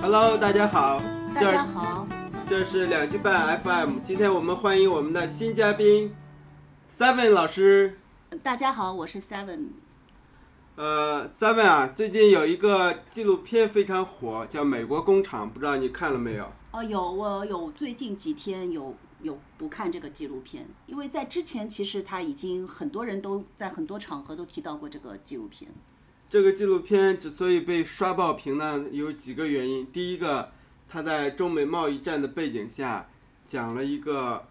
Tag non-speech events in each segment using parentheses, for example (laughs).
Hello，大家好，大家好，这是两句半 FM。今天我们欢迎我们的新嘉宾 Seven 老师。大家好，我是 Seven。呃，Seven 啊，最近有一个纪录片非常火，叫《美国工厂》，不知道你看了没有？哦，有，我有最近几天有有不看这个纪录片，因为在之前其实他已经很多人都在很多场合都提到过这个纪录片。这个纪录片之所以被刷爆屏呢，有几个原因。第一个，它在中美贸易战的背景下，讲了一个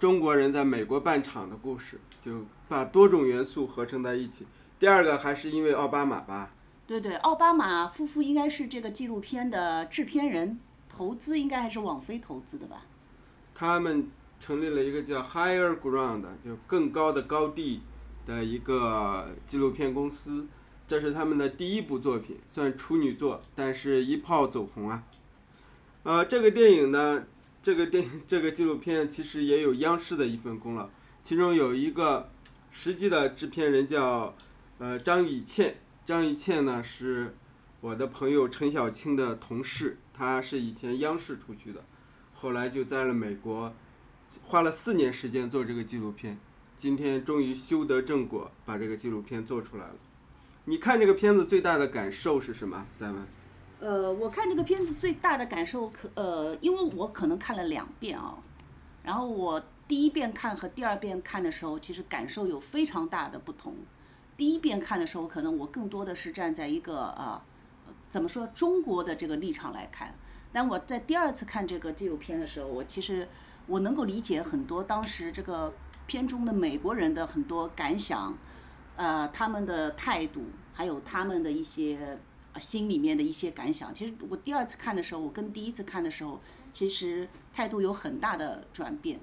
中国人在美国办厂的故事，就把多种元素合成在一起。第二个还是因为奥巴马吧？对对，奥巴马夫妇应该是这个纪录片的制片人，投资应该还是网飞投资的吧？他们成立了一个叫 Higher Ground，就更高的高地的一个纪录片公司。这是他们的第一部作品，算处女作，但是一炮走红啊。呃，这个电影呢，这个电这个纪录片其实也有央视的一份功劳，其中有一个实际的制片人叫呃张以倩，张以倩呢是我的朋友陈小青的同事，她是以前央视出去的，后来就在了美国，花了四年时间做这个纪录片，今天终于修得正果，把这个纪录片做出来了。你看这个片子最大的感受是什么？Seven？呃，我看这个片子最大的感受可呃，因为我可能看了两遍啊，然后我第一遍看和第二遍看的时候，其实感受有非常大的不同。第一遍看的时候，可能我更多的是站在一个呃，怎么说中国的这个立场来看，但我在第二次看这个纪录片的时候，我其实我能够理解很多当时这个片中的美国人的很多感想。呃，他们的态度，还有他们的一些心里面的一些感想，其实我第二次看的时候，我跟第一次看的时候，其实态度有很大的转变。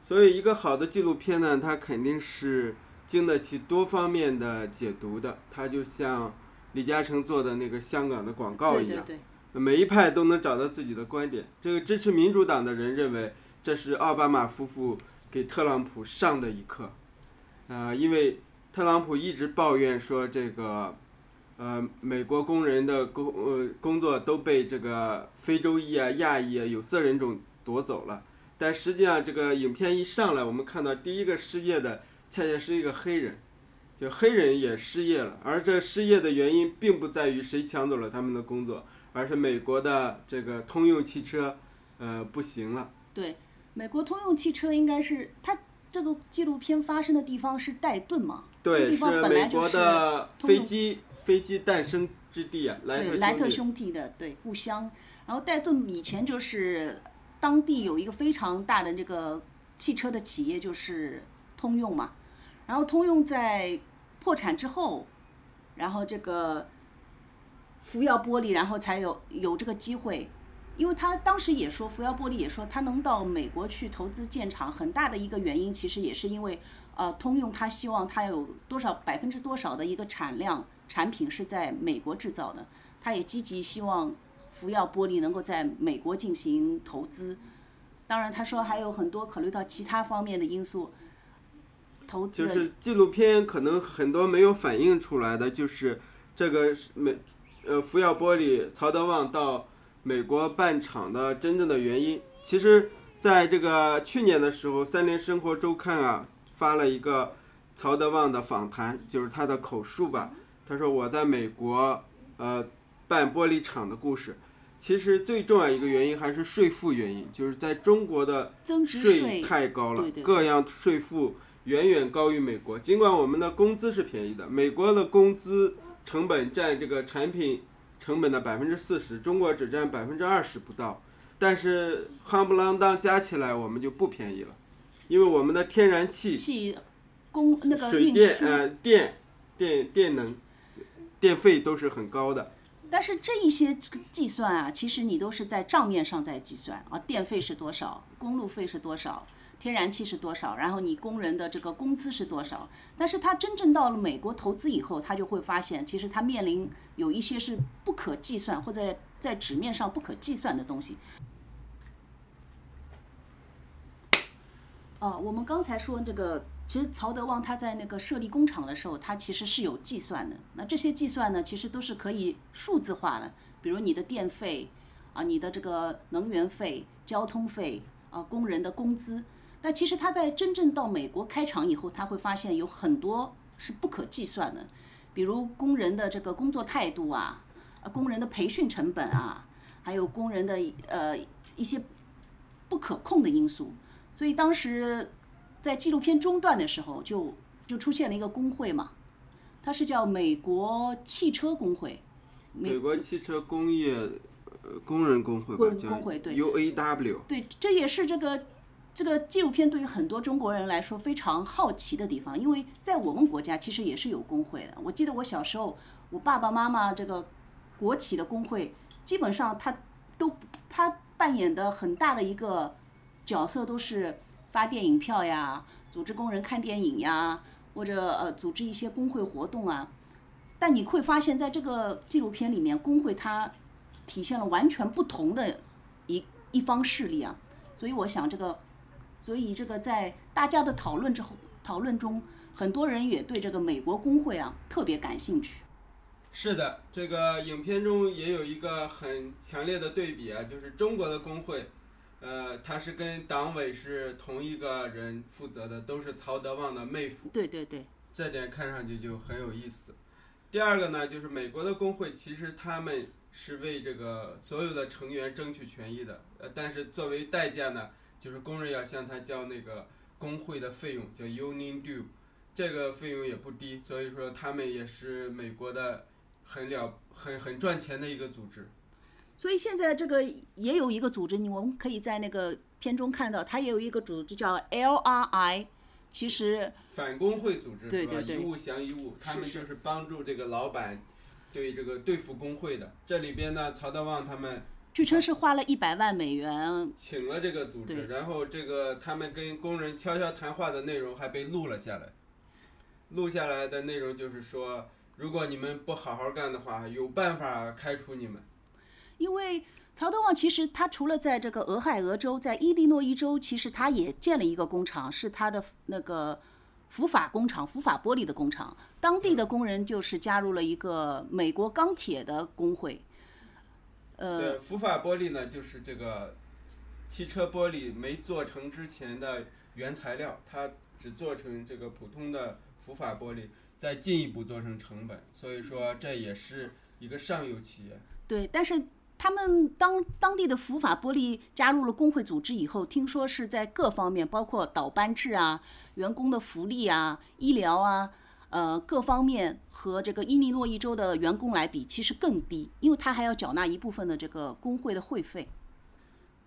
所以，一个好的纪录片呢，它肯定是经得起多方面的解读的。它就像李嘉诚做的那个香港的广告一样，每一派都能找到自己的观点。这个支持民主党的人认为，这是奥巴马夫妇给特朗普上的一课，啊，因为。特朗普一直抱怨说，这个，呃，美国工人的工呃工作都被这个非洲裔啊、亚裔啊、有色人种夺走了。但实际上，这个影片一上来，我们看到第一个失业的恰恰是一个黑人，就黑人也失业了。而这失业的原因并不在于谁抢走了他们的工作，而是美国的这个通用汽车，呃，不行了。对，美国通用汽车应该是它。这个纪录片发生的地方是戴顿嘛？对，是美国的飞机飞机诞生之地啊，莱特兄弟的对故乡。然后戴顿以前就是当地有一个非常大的那个汽车的企业，就是通用嘛。然后通用在破产之后，然后这个福耀玻璃，然后才有有这个机会。因为他当时也说，福耀玻璃也说，他能到美国去投资建厂，很大的一个原因，其实也是因为，呃，通用他希望他有多少百分之多少的一个产量产品是在美国制造的，他也积极希望福耀玻璃能够在美国进行投资。当然，他说还有很多考虑到其他方面的因素，投资。就是纪录片可能很多没有反映出来的，就是这个美，呃，福耀玻璃曹德旺到。美国办厂的真正的原因，其实在这个去年的时候，《三联生活周刊》啊发了一个曹德旺的访谈，就是他的口述吧。他说我在美国呃办玻璃厂的故事。其实最重要一个原因还是税负原因，就是在中国的税太高了，各样税负远远高于美国。尽管我们的工资是便宜的，美国的工资成本占这个产品。成本的百分之四十，中国只占百分之二十不到，但是夯不啷当加起来我们就不便宜了，因为我们的天然气、气供那个水电呃电电电能电费都是很高的。但是这一些计算啊，其实你都是在账面上在计算啊，电费是多少，公路费是多少。天然气是多少？然后你工人的这个工资是多少？但是他真正到了美国投资以后，他就会发现，其实他面临有一些是不可计算或者在纸面上不可计算的东西。哦，我们刚才说这个，其实曹德旺他在那个设立工厂的时候，他其实是有计算的。那这些计算呢，其实都是可以数字化的。比如你的电费啊，你的这个能源费、交通费啊，工人的工资。但其实他在真正到美国开厂以后，他会发现有很多是不可计算的，比如工人的这个工作态度啊，呃，工人的培训成本啊，还有工人的呃一些不可控的因素。所以当时在纪录片中段的时候，就就出现了一个工会嘛，它是叫美国汽车工会。美国汽车工业呃工人工会吧，工会对 UAW。对，这也是这个。这个纪录片对于很多中国人来说非常好奇的地方，因为在我们国家其实也是有工会的。我记得我小时候，我爸爸妈妈这个国企的工会，基本上他都他扮演的很大的一个角色都是发电影票呀，组织工人看电影呀，或者呃组织一些工会活动啊。但你会发现在这个纪录片里面，工会它体现了完全不同的一一方势力啊。所以我想这个。所以这个在大家的讨论之后，讨论中，很多人也对这个美国工会啊特别感兴趣。是的，这个影片中也有一个很强烈的对比啊，就是中国的工会，呃，他是跟党委是同一个人负责的，都是曹德旺的妹夫。对对对。这点看上去就很有意思。第二个呢，就是美国的工会其实他们是为这个所有的成员争取权益的，呃，但是作为代价呢？就是工人要向他交那个工会的费用，叫 union due，这个费用也不低，所以说他们也是美国的很了很很赚钱的一个组织。所以现在这个也有一个组织，你我们可以在那个片中看到，它也有一个组织叫 LRI，其实反工会组织对对对？一物降一物，他们就是帮助这个老板对这个对付工会的。这里边呢，曹德旺他们。据称是花了一百万美元，请了这个组织，然后这个他们跟工人悄悄谈话的内容还被录了下来。录下来的内容就是说，如果你们不好好干的话，有办法开除你们。因为曹德旺其实他除了在这个俄亥俄州，在伊利诺伊州，其实他也建了一个工厂，是他的那个福法工厂，福法玻璃的工厂。当地的工人就是加入了一个美国钢铁的工会。呃，福法玻璃呢，就是这个汽车玻璃没做成之前的原材料，它只做成这个普通的福法玻璃，再进一步做成成本，所以说这也是一个上游企业。对，但是他们当当地的福法玻璃加入了工会组织以后，听说是在各方面，包括倒班制啊、员工的福利啊、医疗啊。呃，各方面和这个伊利诺伊州的员工来比，其实更低，因为他还要缴纳一部分的这个工会的会费。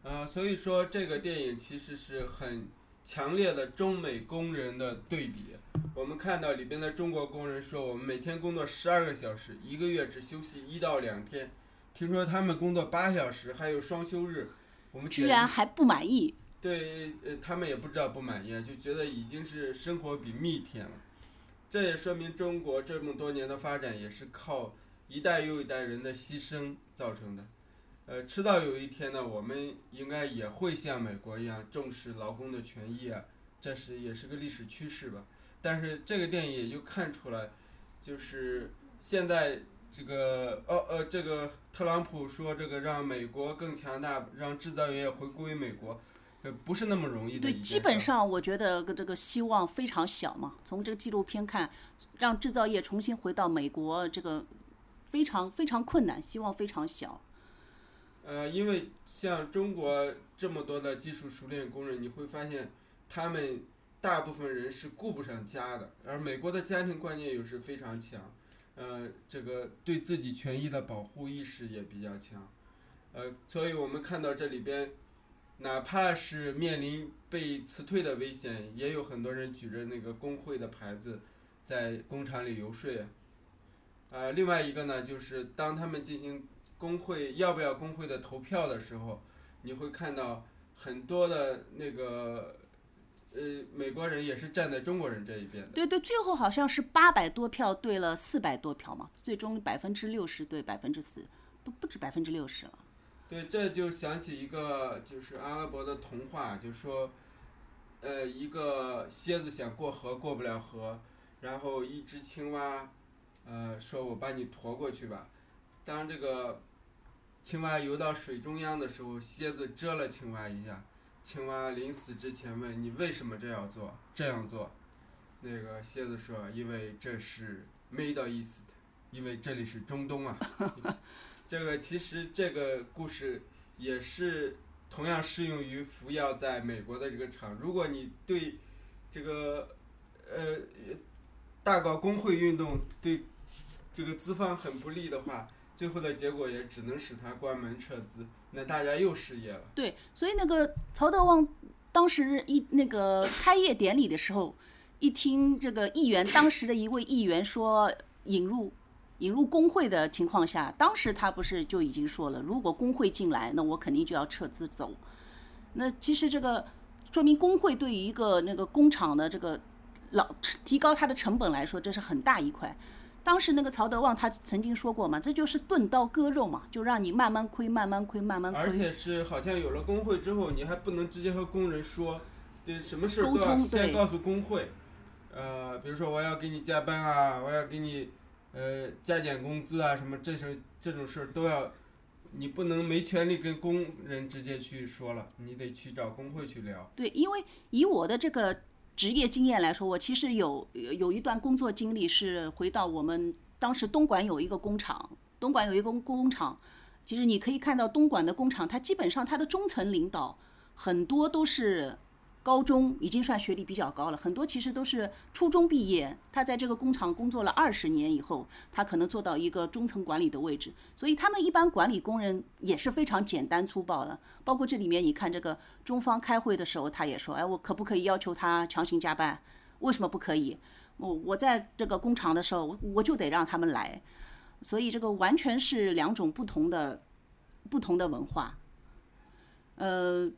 呃，所以说这个电影其实是很强烈的中美工人的对比。我们看到里边的中国工人说，我们每天工作十二个小时，一个月只休息一到两天。听说他们工作八小时，还有双休日，我们居然还不满意。对，呃，他们也不知道不满意，就觉得已经是生活比蜜甜了。这也说明中国这么多年的发展也是靠一代又一代人的牺牲造成的。呃，迟早有一天呢，我们应该也会像美国一样重视劳工的权益啊，这是也是个历史趋势吧。但是这个电影也就看出来，就是现在这个哦呃这个特朗普说这个让美国更强大，让制造业回归美国。呃不是那么容易的。对，基本上我觉得这个希望非常小嘛。从这个纪录片看，让制造业重新回到美国，这个非常非常困难，希望非常小。呃，因为像中国这么多的技术熟练工人，你会发现他们大部分人是顾不上家的，而美国的家庭观念又是非常强，呃，这个对自己权益的保护意识也比较强，呃，所以我们看到这里边。哪怕是面临被辞退的危险，也有很多人举着那个工会的牌子，在工厂里游说。啊，另外一个呢，就是当他们进行工会要不要工会的投票的时候，你会看到很多的那个呃美国人也是站在中国人这一边的。对对，最后好像是八百多票对了四百多票嘛，最终百分之六十对百分之四，都不止百分之六十了。对，这就想起一个就是阿拉伯的童话，就说，呃，一个蝎子想过河过不了河，然后一只青蛙，呃，说我把你驮过去吧。当这个青蛙游到水中央的时候，蝎子蛰了青蛙一下。青蛙临死之前问你为什么这样做？这样做，那个蝎子说：“因为这是 Middle East，因为这里是中东啊。(laughs) ”这个其实这个故事也是同样适用于服药在美国的这个厂。如果你对这个呃大搞工会运动对这个资方很不利的话。最后的结果也只能使他关门撤资，那大家又失业了。对，所以那个曹德旺当时一那个开业典礼的时候，一听这个议员当时的一位议员说引入引入工会的情况下，当时他不是就已经说了，如果工会进来，那我肯定就要撤资走。那其实这个说明工会对于一个那个工厂的这个老提高它的成本来说，这是很大一块。当时那个曹德旺他曾经说过嘛，这就是钝刀割肉嘛，就让你慢慢亏，慢慢亏，慢慢亏。而且是好像有了工会之后，你还不能直接和工人说，对，什么事都要先告诉工会。呃，比如说我要给你加班啊，我要给你呃加减工资啊，什么这种这种事儿都要，你不能没权利跟工人直接去说了，你得去找工会去聊。对，因为以我的这个。职业经验来说，我其实有有一段工作经历是回到我们当时东莞有一个工厂，东莞有一个工厂，其实你可以看到东莞的工厂，它基本上它的中层领导很多都是。高中已经算学历比较高了，很多其实都是初中毕业。他在这个工厂工作了二十年以后，他可能做到一个中层管理的位置。所以他们一般管理工人也是非常简单粗暴的。包括这里面，你看这个中方开会的时候，他也说：“哎，我可不可以要求他强行加班？为什么不可以？我我在这个工厂的时候，我就得让他们来。”所以这个完全是两种不同的不同的文化，呃。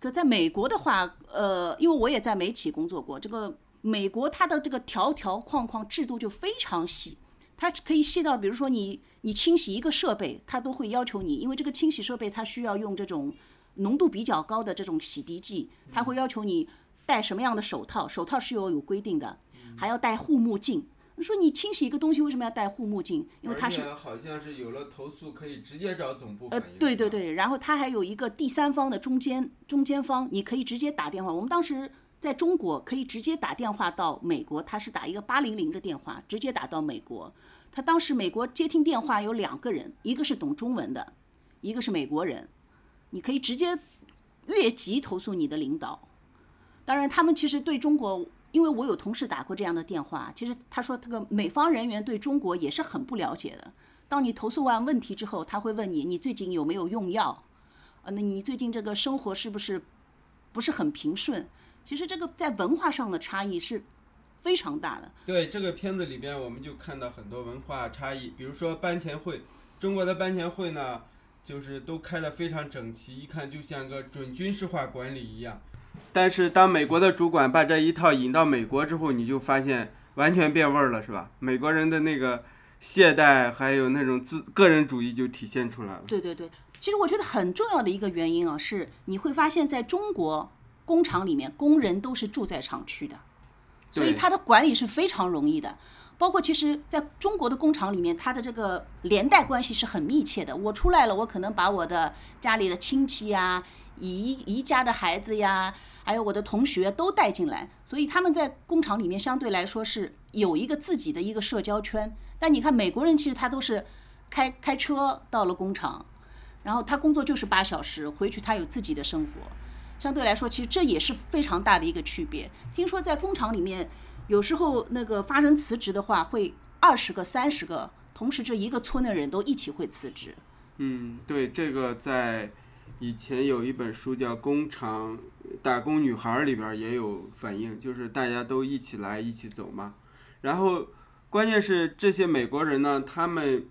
可在美国的话，呃，因为我也在媒体工作过，这个美国它的这个条条框框制度就非常细，它可以细到，比如说你你清洗一个设备，它都会要求你，因为这个清洗设备它需要用这种浓度比较高的这种洗涤剂，它会要求你戴什么样的手套，手套是有有规定的，还要戴护目镜。说你清洗一个东西为什么要戴护目镜？因为它是好像是有了投诉可以直接找总部呃，对对对，然后它还有一个第三方的中间中间方，你可以直接打电话。我们当时在中国可以直接打电话到美国，他是打一个八零零的电话，直接打到美国。他当时美国接听电话有两个人，一个是懂中文的，一个是美国人，你可以直接越级投诉你的领导。当然，他们其实对中国。因为我有同事打过这样的电话，其实他说这个美方人员对中国也是很不了解的。当你投诉完问题之后，他会问你你最近有没有用药，呃，那你最近这个生活是不是不是很平顺？其实这个在文化上的差异是非常大的。对这个片子里边，我们就看到很多文化差异，比如说班前会，中国的班前会呢，就是都开得非常整齐，一看就像个准军事化管理一样。但是当美国的主管把这一套引到美国之后，你就发现完全变味儿了，是吧？美国人的那个懈怠，还有那种自个人主义就体现出来了。对对对，其实我觉得很重要的一个原因啊，是你会发现在中国工厂里面，工人都是住在厂区的，所以他的管理是非常容易的。包括其实在中国的工厂里面，他的这个连带关系是很密切的。我出来了，我可能把我的家里的亲戚呀。姨姨家的孩子呀，还有我的同学都带进来，所以他们在工厂里面相对来说是有一个自己的一个社交圈。但你看美国人，其实他都是开开车到了工厂，然后他工作就是八小时，回去他有自己的生活。相对来说，其实这也是非常大的一个区别。听说在工厂里面，有时候那个发生辞职的话，会二十个、三十个，同时这一个村的人都一起会辞职。嗯，对，这个在。以前有一本书叫《工厂打工女孩》，里边也有反映，就是大家都一起来一起走嘛。然后，关键是这些美国人呢，他们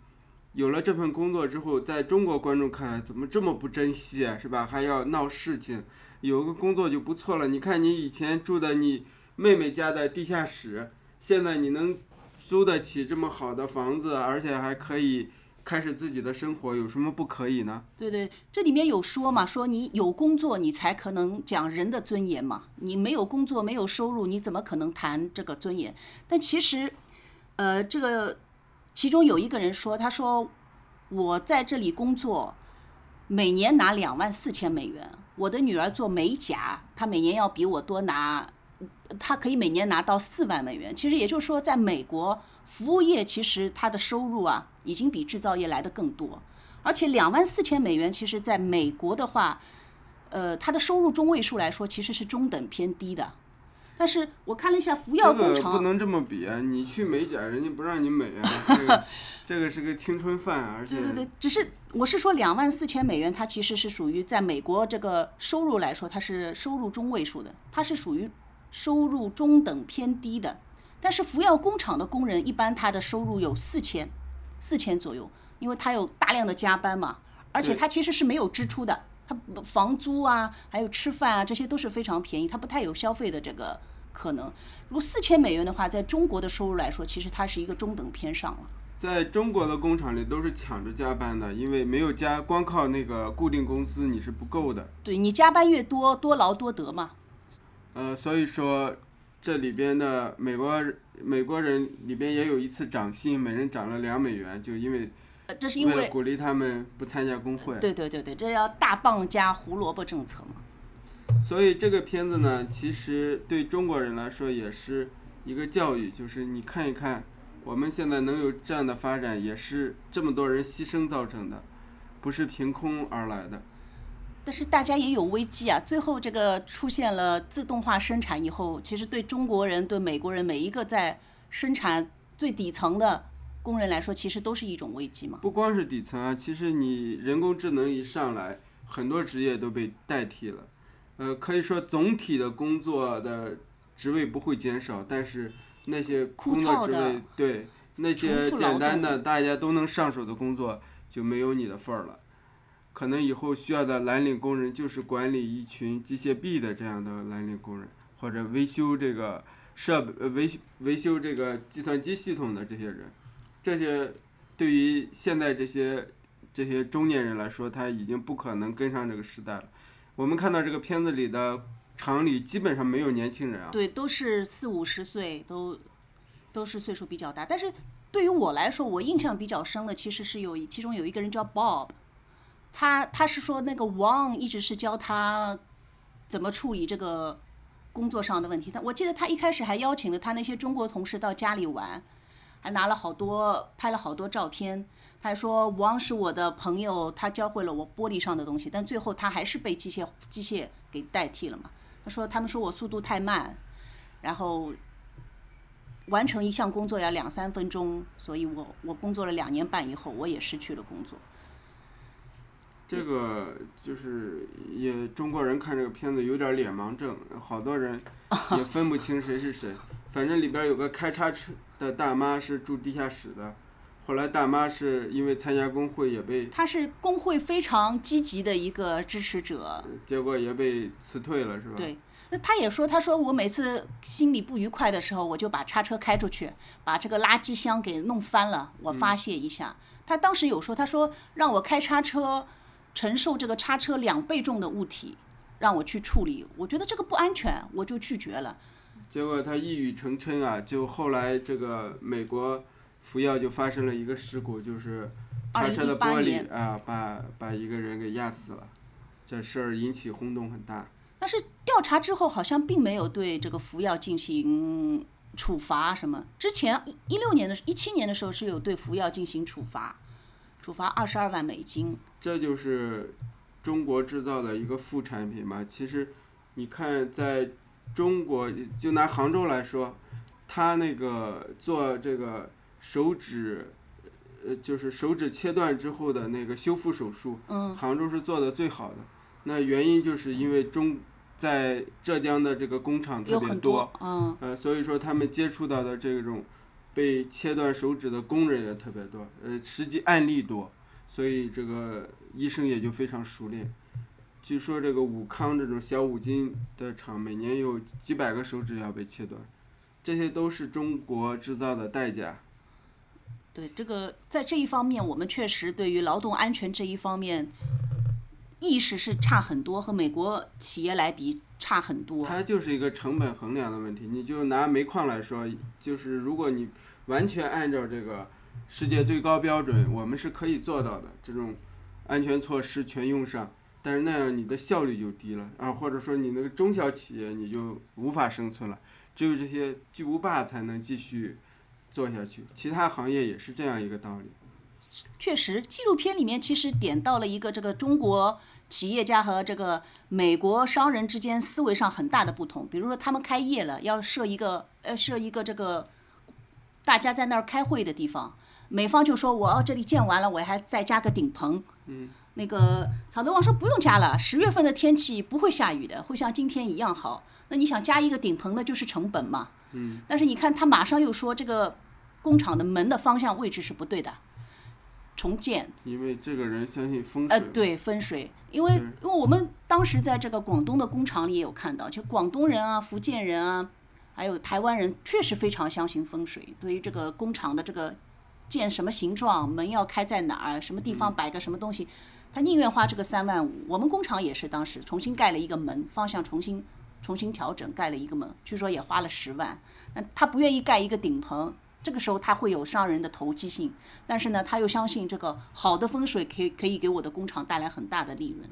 有了这份工作之后，在中国观众看来，怎么这么不珍惜啊？是吧？还要闹事情，有个工作就不错了。你看你以前住的你妹妹家的地下室，现在你能租得起这么好的房子，而且还可以。开始自己的生活有什么不可以呢？对对，这里面有说嘛，说你有工作，你才可能讲人的尊严嘛。你没有工作，没有收入，你怎么可能谈这个尊严？但其实，呃，这个其中有一个人说，他说，我在这里工作，每年拿两万四千美元。我的女儿做美甲，她每年要比我多拿，她可以每年拿到四万美元。其实也就是说，在美国，服务业其实它的收入啊，已经比制造业来的更多。而且两万四千美元，其实在美国的话，呃，它的收入中位数来说，其实是中等偏低的。但是我看了一下服药工厂，不能这么比啊！你去美甲，人家不让你美啊，(laughs) 这个这个是个青春饭，而且对对对，只是我是说两万四千美元，它其实是属于在美国这个收入来说，它是收入中位数的，它是属于收入中等偏低的。但是福耀工厂的工人一般他的收入有四千，四千左右，因为他有大量的加班嘛，而且他其实是没有支出的。他房租啊，还有吃饭啊，这些都是非常便宜，他不太有消费的这个可能。如果四千美元的话，在中国的收入来说，其实它是一个中等偏上了。在中国的工厂里都是抢着加班的，因为没有加，光靠那个固定工资你是不够的。对你加班越多，多劳多得嘛。呃，所以说这里边的美国美国人里边也有一次涨薪，每人涨了两美元，就因为。这是因为鼓励他们不参加工会。对对对对，这叫大棒加胡萝卜政策嘛。所以这个片子呢，其实对中国人来说也是一个教育，就是你看一看，我们现在能有这样的发展，也是这么多人牺牲造成的，不是凭空而来的。但是大家也有危机啊，最后这个出现了自动化生产以后，其实对中国人、对美国人每一个在生产最底层的。工人来说，其实都是一种危机嘛。不光是底层啊，其实你人工智能一上来，很多职业都被代替了。呃，可以说总体的工作的职位不会减少，但是那些工作职位，对那些简单的大家都能上手的工作就没有你的份儿了。可能以后需要的蓝领工人就是管理一群机械臂的这样的蓝领工人，或者维修这个设备、维修维修这个计算机系统的这些人。这些对于现在这些这些中年人来说，他已经不可能跟上这个时代了。我们看到这个片子里的厂里基本上没有年轻人啊。对，都是四五十岁，都都是岁数比较大。但是对于我来说，我印象比较深的其实是有其中有一个人叫 Bob，他他是说那个王一直是教他怎么处理这个工作上的问题。他我记得他一开始还邀请了他那些中国同事到家里玩。还拿了好多，拍了好多照片。他还说王是我的朋友，他教会了我玻璃上的东西。但最后他还是被机械机械给代替了嘛？他说他们说我速度太慢，然后完成一项工作要两三分钟，所以我我工作了两年半以后，我也失去了工作。这个就是也中国人看这个片子有点脸盲症，好多人 (laughs) 也分不清谁是谁。反正里边有个开叉车的大妈是住地下室的，后来大妈是因为参加工会也被，她是工会非常积极的一个支持者，结果也被辞退了，是吧？对，那他也说，他说我每次心里不愉快的时候，我就把叉车开出去，把这个垃圾箱给弄翻了，我发泄一下。他当时有说，他说让我开叉车，承受这个叉车两倍重的物体，让我去处理，我觉得这个不安全，我就拒绝了。结果他一语成谶啊，就后来这个美国福耀就发生了一个事故，就是叉车的玻璃啊，把把一个人给压死了，这事儿引起轰动很大。但是调查之后好像并没有对这个福耀进行处罚什么。之前一六年的一七年的时候是有对福耀进行处罚，处罚二十二万美金。这就是中国制造的一个副产品嘛。其实你看在。中国就拿杭州来说，他那个做这个手指，呃，就是手指切断之后的那个修复手术，杭州是做的最好的。那原因就是因为中在浙江的这个工厂特别多，呃，所以说他们接触到的这种被切断手指的工人也特别多，呃，实际案例多，所以这个医生也就非常熟练。据说这个武康这种小五金的厂，每年有几百个手指要被切断，这些都是中国制造的代价。对这个，在这一方面，我们确实对于劳动安全这一方面意识是差很多，和美国企业来比差很多。它就是一个成本衡量的问题。你就拿煤矿来说，就是如果你完全按照这个世界最高标准，我们是可以做到的，这种安全措施全用上，但是那样你的效率就低了啊，或者说你那个中小企业你就无法生存了，只有这些巨无霸才能继续做下去，其他行业也是这样一个道理。确实，纪录片里面其实点到了一个这个中国企业家和这个美国商人之间思维上很大的不同。比如说，他们开业了，要设一个呃设一个这个大家在那儿开会的地方，美方就说我哦这里建完了，我还再加个顶棚。嗯。那个曹德旺说不用加了，十月份的天气不会下雨的，会像今天一样好。那你想加一个顶棚，那就是成本嘛。嗯。但是你看他马上又说这个工厂的门的方向位置是不对的。重建，因为这个人相信风水。呃，对风水，因为因为我们当时在这个广东的工厂里也有看到，就广东人啊、福建人啊，还有台湾人，确实非常相信风水。对于这个工厂的这个建什么形状，门要开在哪儿，什么地方摆个什么东西，他宁愿花这个三万五。我们工厂也是当时重新盖了一个门，方向重新重新调整，盖了一个门，据说也花了十万。那他不愿意盖一个顶棚。这个时候他会有商人的投机性，但是呢，他又相信这个好的风水可以可以给我的工厂带来很大的利润。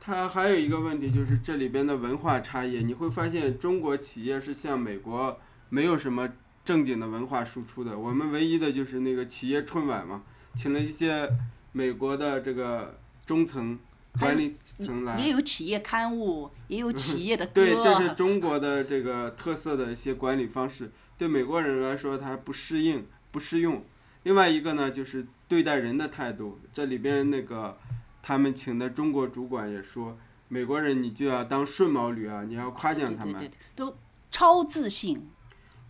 他还有一个问题就是这里边的文化差异，你会发现中国企业是向美国没有什么正经的文化输出的，我们唯一的就是那个企业春晚嘛，请了一些美国的这个中层管理层来，也有企业刊物，也有企业的 (laughs) 歌。对，这是中国的这个特色的一些管理方式。对美国人来说，他不适应、不适用。另外一个呢，就是对待人的态度。这里边那个他们请的中国主管也说，美国人你就要当顺毛驴啊，你要夸奖他们，都超自信。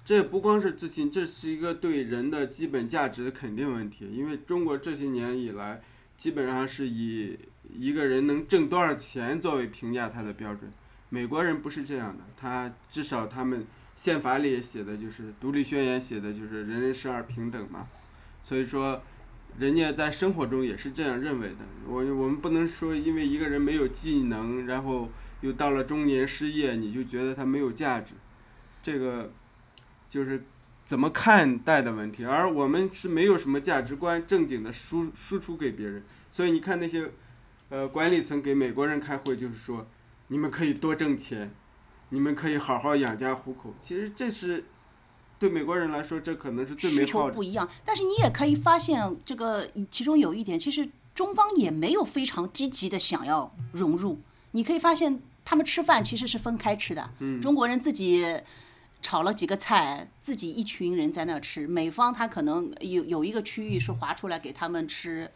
这不光是自信，这是一个对人的基本价值的肯定问题。因为中国这些年以来，基本上是以一个人能挣多少钱作为评价他的标准。美国人不是这样的，他至少他们。宪法里也写的就是《独立宣言》写的就是人人生而平等嘛，所以说，人家在生活中也是这样认为的。我我们不能说因为一个人没有技能，然后又到了中年失业，你就觉得他没有价值，这个就是怎么看待的问题。而我们是没有什么价值观正经的输输出给别人，所以你看那些呃管理层给美国人开会，就是说你们可以多挣钱。你们可以好好养家糊口。其实这是对美国人来说，这可能是最。需求不一样，但是你也可以发现，这个其中有一点，其实中方也没有非常积极的想要融入。你可以发现，他们吃饭其实是分开吃的。嗯。中国人自己炒了几个菜，自己一群人在那吃。美方他可能有有一个区域是划出来给他们吃，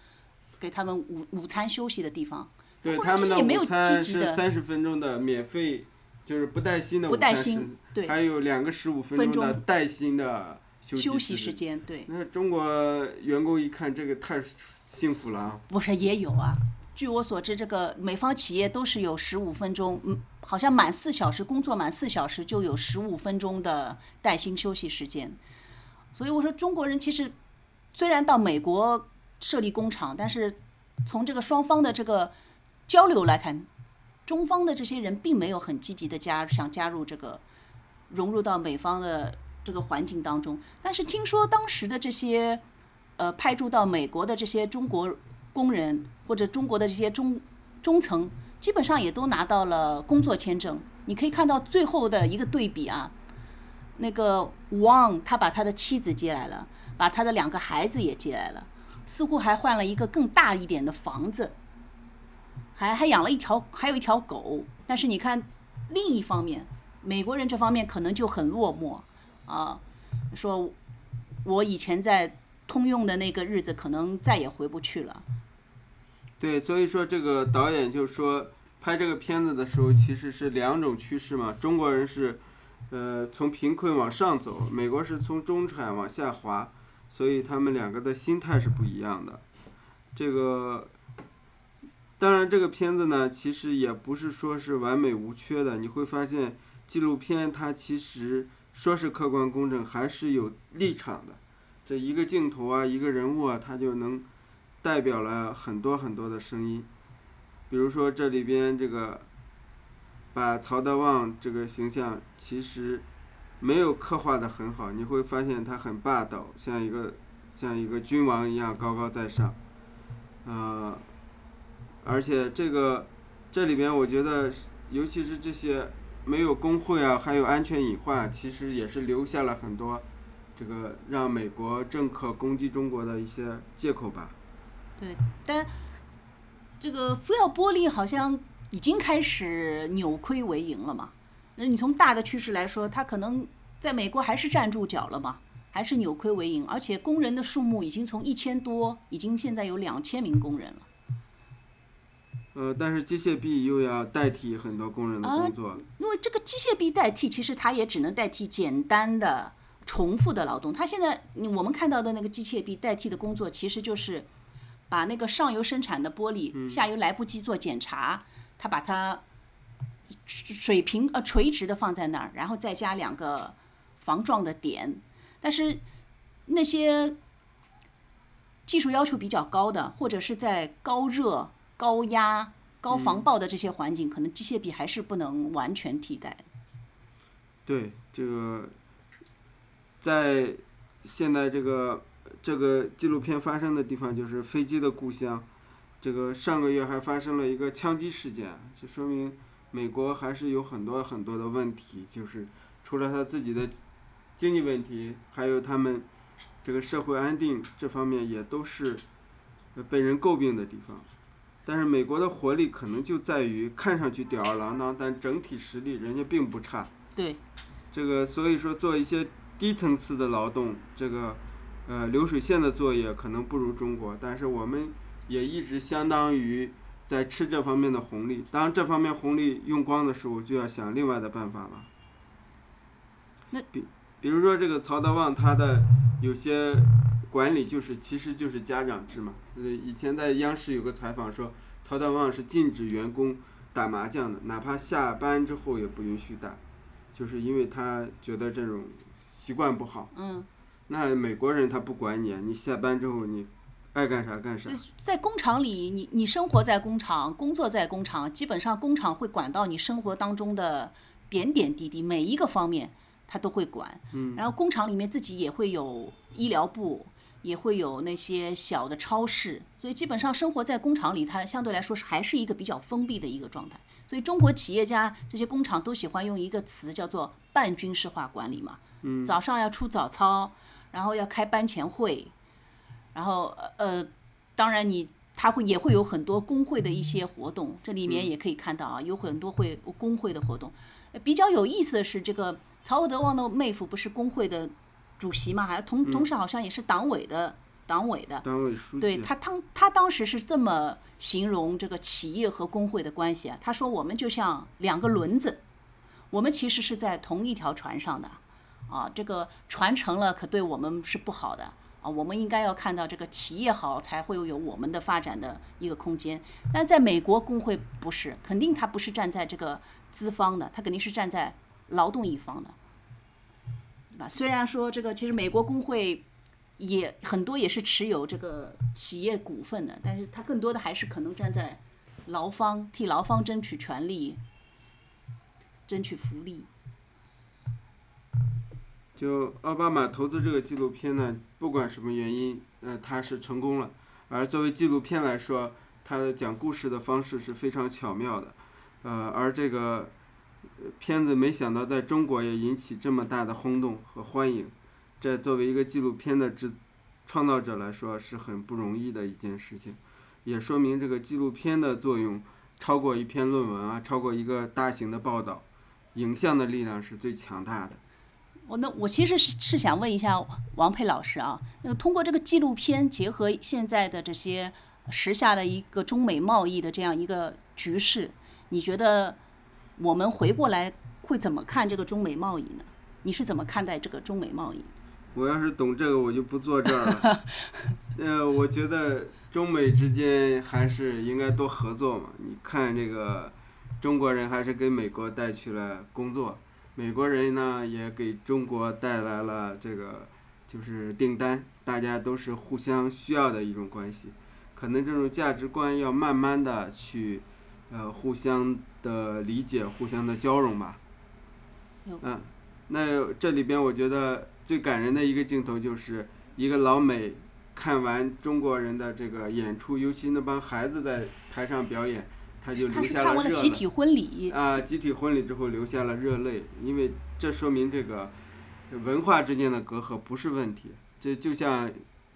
给他们午午餐休息的地方。对他们的午餐是三十分钟的免费。就是不带薪的不带薪，对，还有两个十五分钟的带薪的休息时间。对。那中国员工一看，这个太幸福了。不是也有啊？据我所知，这个美方企业都是有十五分钟，嗯，好像满四小时工作满四小时就有十五分钟的带薪休息时间。所以我说，中国人其实虽然到美国设立工厂，但是从这个双方的这个交流来看。中方的这些人并没有很积极的加想加入这个融入到美方的这个环境当中，但是听说当时的这些呃派驻到美国的这些中国工人或者中国的这些中中层，基本上也都拿到了工作签证。你可以看到最后的一个对比啊，那个王他把他的妻子接来了，把他的两个孩子也接来了，似乎还换了一个更大一点的房子。还还养了一条，还有一条狗。但是你看，另一方面，美国人这方面可能就很落寞啊，说，我以前在通用的那个日子，可能再也回不去了。对，所以说这个导演就说，拍这个片子的时候，其实是两种趋势嘛。中国人是，呃，从贫困往上走，美国是从中产往下滑，所以他们两个的心态是不一样的。这个。当然，这个片子呢，其实也不是说是完美无缺的。你会发现，纪录片它其实说是客观公正，还是有立场的。这一个镜头啊，一个人物啊，它就能代表了很多很多的声音。比如说这里边这个，把曹德旺这个形象其实没有刻画的很好，你会发现他很霸道，像一个像一个君王一样高高在上，呃，而且这个这里边我觉得，尤其是这些没有工会啊，还有安全隐患，其实也是留下了很多这个让美国政客攻击中国的一些借口吧。对，但这个福耀玻璃好像已经开始扭亏为盈了嘛？那你从大的趋势来说，它可能在美国还是站住脚了嘛？还是扭亏为盈？而且工人的数目已经从一千多，已经现在有两千名工人了。呃，但是机械臂又要代替很多工人的工作。因为这个机械臂代替，其实它也只能代替简单的、重复的劳动。它现在我们看到的那个机械臂代替的工作，其实就是把那个上游生产的玻璃，下游来不及做检查，它把它水平呃垂直的放在那儿，然后再加两个防撞的点。但是那些技术要求比较高的，或者是在高热。高压、高防爆的这些环境，可能机械臂还是不能完全替代。对，这个在现在这个这个纪录片发生的地方，就是飞机的故乡。这个上个月还发生了一个枪击事件，就说明美国还是有很多很多的问题，就是除了他自己的经济问题，还有他们这个社会安定这方面也都是被人诟病的地方。但是美国的活力可能就在于看上去吊儿郎当，但整体实力人家并不差。对。这个所以说做一些低层次的劳动，这个呃流水线的作业可能不如中国，但是我们也一直相当于在吃这方面的红利。当这方面红利用光的时候，就要想另外的办法了。那比比如说这个曹德旺，他的有些。管理就是，其实就是家长制嘛。呃，以前在央视有个采访说，曹德旺是禁止员工打麻将的，哪怕下班之后也不允许打，就是因为他觉得这种习惯不好。嗯。那美国人他不管你，你下班之后你爱干啥干啥。在工厂里，你你生活在工厂，工作在工厂，基本上工厂会管到你生活当中的点点滴滴，每一个方面他都会管。嗯。然后工厂里面自己也会有医疗部。也会有那些小的超市，所以基本上生活在工厂里，它相对来说是还是一个比较封闭的一个状态。所以中国企业家这些工厂都喜欢用一个词叫做半军事化管理嘛。嗯。早上要出早操，然后要开班前会，然后呃，当然你他会也会有很多工会的一些活动，这里面也可以看到啊，有很多会工会的活动。比较有意思的是，这个曹德旺的妹夫不是工会的。主席嘛，还同同时好像也是党委的党委的，党委书记。对他当他当时是这么形容这个企业和工会的关系啊，他说我们就像两个轮子，我们其实是在同一条船上的，啊，这个船沉了可对我们是不好的啊，我们应该要看到这个企业好才会有我们的发展的一个空间。但在美国工会不是，肯定他不是站在这个资方的，他肯定是站在劳动一方的。虽然说这个，其实美国工会也很多也是持有这个企业股份的，但是他更多的还是可能站在劳方，替劳方争取权利，争取福利。就奥巴马投资这个纪录片呢，不管什么原因，呃，他是成功了。而作为纪录片来说，他的讲故事的方式是非常巧妙的，呃，而这个。片子没想到在中国也引起这么大的轰动和欢迎，这作为一个纪录片的制创造者来说是很不容易的一件事情，也说明这个纪录片的作用超过一篇论文啊，超过一个大型的报道，影像的力量是最强大的。我那我其实是是想问一下王佩老师啊，那通过这个纪录片结合现在的这些时下的一个中美贸易的这样一个局势，你觉得？我们回过来会怎么看这个中美贸易呢？你是怎么看待这个中美贸易？我要是懂这个，我就不坐这儿了。(laughs) 呃，我觉得中美之间还是应该多合作嘛。你看这个中国人还是给美国带去了工作，美国人呢也给中国带来了这个就是订单，大家都是互相需要的一种关系。可能这种价值观要慢慢的去。呃，互相的理解，互相的交融吧。嗯，那这里边我觉得最感人的一个镜头就是一个老美看完中国人的这个演出，尤其那帮孩子在台上表演，他就留下了热泪。集体婚礼啊，集体婚礼之后留下了热泪，因为这说明这个文化之间的隔阂不是问题。这就像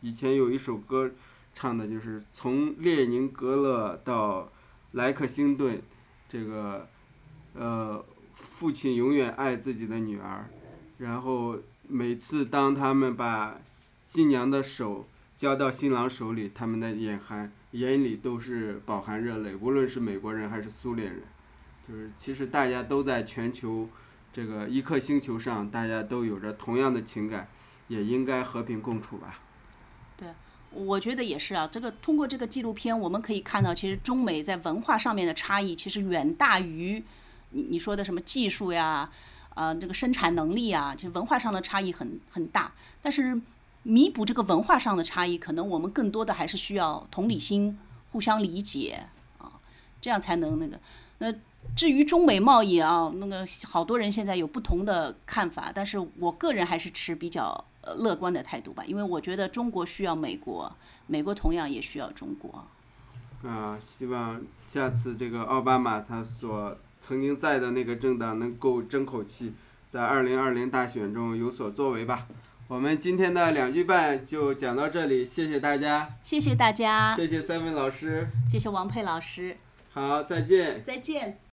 以前有一首歌唱的，就是从列宁格勒到莱克星顿，这个呃，父亲永远爱自己的女儿，然后每次当他们把新娘的手交到新郎手里，他们的眼含眼里都是饱含热泪。无论是美国人还是苏联人，就是其实大家都在全球这个一颗星球上，大家都有着同样的情感，也应该和平共处吧。对，我觉得也是啊。这个通过这个纪录片，我们可以看到，其实中美在文化上面的差异，其实远大于你你说的什么技术呀。呃，这个生产能力啊，就文化上的差异很很大。但是弥补这个文化上的差异，可能我们更多的还是需要同理心、互相理解啊，这样才能那个。那至于中美贸易啊，那个好多人现在有不同的看法，但是我个人还是持比较乐观的态度吧，因为我觉得中国需要美国，美国同样也需要中国。啊，希望下次这个奥巴马他所。曾经在的那个政党能够争口气，在二零二零大选中有所作为吧。我们今天的两句半就讲到这里，谢谢大家。谢谢大家。谢谢三位老师。谢谢王佩老师。好，再见。再见。